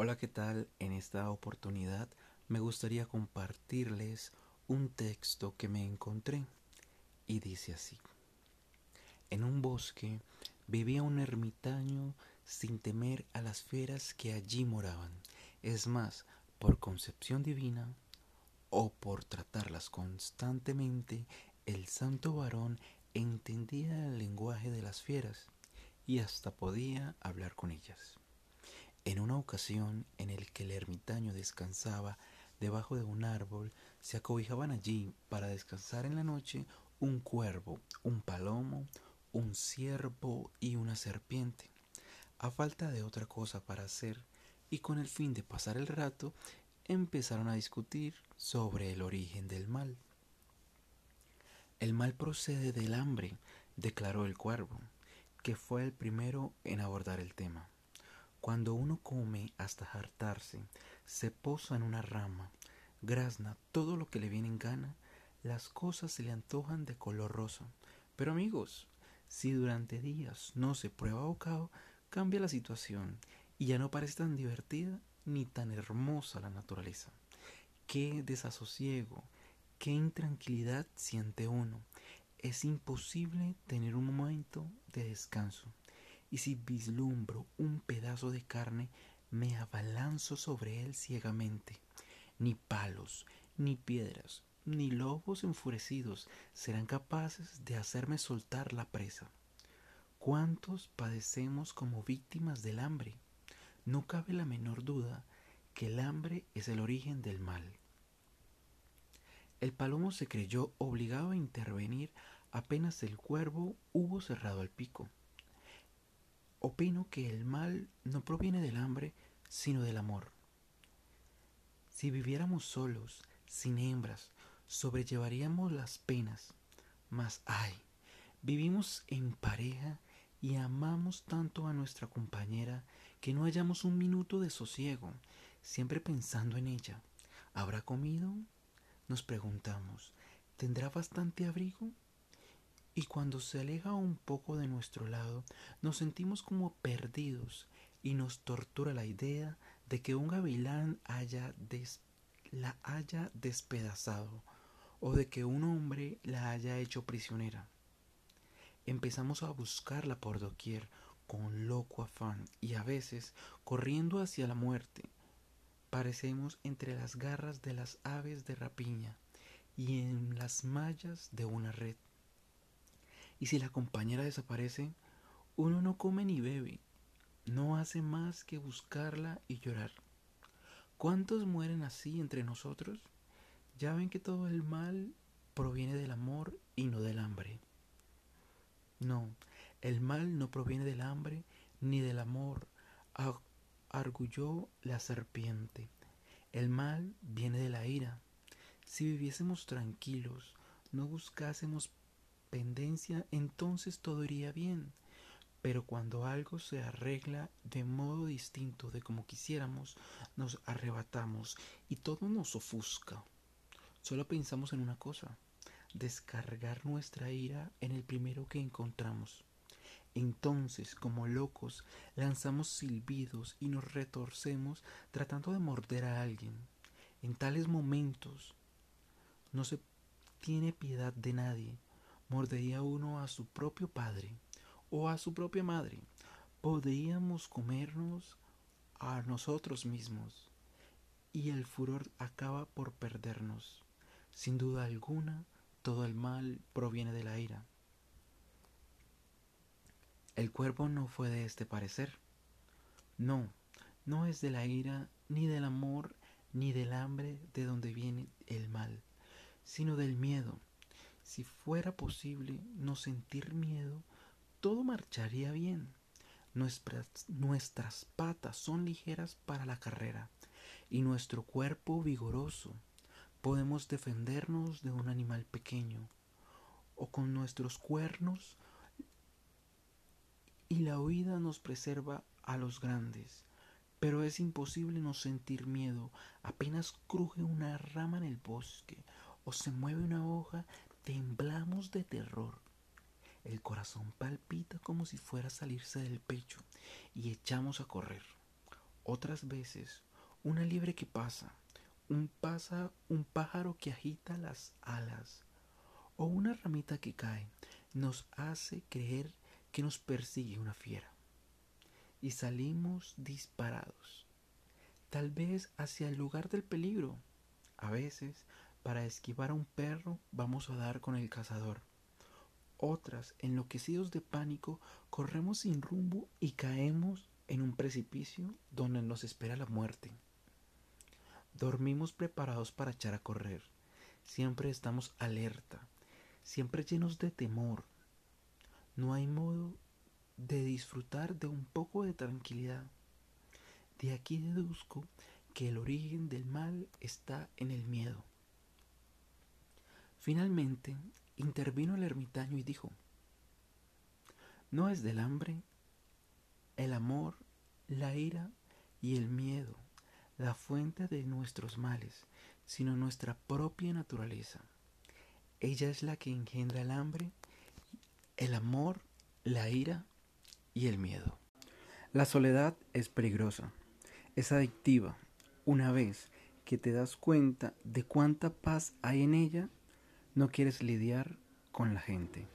Hola, ¿qué tal? En esta oportunidad me gustaría compartirles un texto que me encontré y dice así. En un bosque vivía un ermitaño sin temer a las feras que allí moraban. Es más, por concepción divina o por tratarlas constantemente, el santo varón entendía el lenguaje de las fieras y hasta podía hablar con ellas. En una ocasión en el que el ermitaño descansaba debajo de un árbol, se acobijaban allí para descansar en la noche un cuervo, un palomo, un ciervo y una serpiente. A falta de otra cosa para hacer, y con el fin de pasar el rato, empezaron a discutir sobre el origen del mal. El mal procede del hambre, declaró el cuervo, que fue el primero en abordar el tema. Cuando uno come hasta hartarse, se posa en una rama, grazna todo lo que le viene en gana, las cosas se le antojan de color rosa. Pero amigos, si durante días no se prueba bocado, cambia la situación y ya no parece tan divertida ni tan hermosa la naturaleza. Qué desasosiego, qué intranquilidad siente uno. Es imposible tener un momento de descanso y si vislumbro un pedazo de carne, me abalanzo sobre él ciegamente. Ni palos, ni piedras, ni lobos enfurecidos serán capaces de hacerme soltar la presa. ¿Cuántos padecemos como víctimas del hambre? No cabe la menor duda que el hambre es el origen del mal. El palomo se creyó obligado a intervenir apenas el cuervo hubo cerrado el pico. Opino que el mal no proviene del hambre, sino del amor. Si viviéramos solos, sin hembras, sobrellevaríamos las penas. Mas, ay, vivimos en pareja y amamos tanto a nuestra compañera que no hallamos un minuto de sosiego, siempre pensando en ella. ¿Habrá comido? Nos preguntamos. ¿Tendrá bastante abrigo? Y cuando se aleja un poco de nuestro lado nos sentimos como perdidos y nos tortura la idea de que un gavilán la haya despedazado o de que un hombre la haya hecho prisionera. Empezamos a buscarla por doquier con loco afán y a veces corriendo hacia la muerte. Parecemos entre las garras de las aves de rapiña y en las mallas de una red. Y si la compañera desaparece, uno no come ni bebe, no hace más que buscarla y llorar. ¿Cuántos mueren así entre nosotros? Ya ven que todo el mal proviene del amor y no del hambre. No, el mal no proviene del hambre ni del amor, arguyó la serpiente. El mal viene de la ira. Si viviésemos tranquilos, no buscásemos entonces todo iría bien. Pero cuando algo se arregla de modo distinto de como quisiéramos, nos arrebatamos y todo nos ofusca. Solo pensamos en una cosa, descargar nuestra ira en el primero que encontramos. Entonces, como locos, lanzamos silbidos y nos retorcemos tratando de morder a alguien. En tales momentos no se tiene piedad de nadie, mordería uno a su propio padre o a su propia madre. Podríamos comernos a nosotros mismos y el furor acaba por perdernos. Sin duda alguna, todo el mal proviene de la ira. El cuerpo no fue de este parecer. No, no es de la ira, ni del amor, ni del hambre de donde viene el mal, sino del miedo si fuera posible no sentir miedo, todo marcharía bien. Nuestras, patas son ligeras para la carrera y nuestro cuerpo vigoroso. Podemos defendernos de un animal pequeño o con nuestros cuernos y la huida nos preserva a los grandes. Pero es imposible no sentir miedo. Apenas cruje una rama en el bosque o se mueve una hoja, temblamos de terror. El corazón palpita como si fuera a salirse del pecho y echamos a correr. otras veces una liebre que pasa, un, pasa, un pájaro que agita las alas o una ramita que cae nos hace creer que nos persigue una fiera. Y salimos disparados, tal vez hacia el lugar del peligro. A veces, para esquivar a un perro, vamos a dar con el cazador. Otras, enloquecidos de pánico, corremos sin rumbo y caemos en un precipicio donde nos espera la muerte. Dormimos preparados para echar a correr. Siempre estamos alerta, siempre llenos de temor. No hay modo de disfrutar de un poco de tranquilidad. De aquí deduzco que el origen del mal está en el miedo. Finalmente intervino el ermitaño y dijo, no es del hambre, el amor, la ira y el miedo la fuente de nuestros males, sino nuestra propia naturaleza. Ella es la que engendra el hambre, el amor, la ira y el miedo. La soledad es peligrosa, es adictiva. Una vez que te das cuenta de cuánta paz hay en ella, no quieres lidiar con la gente.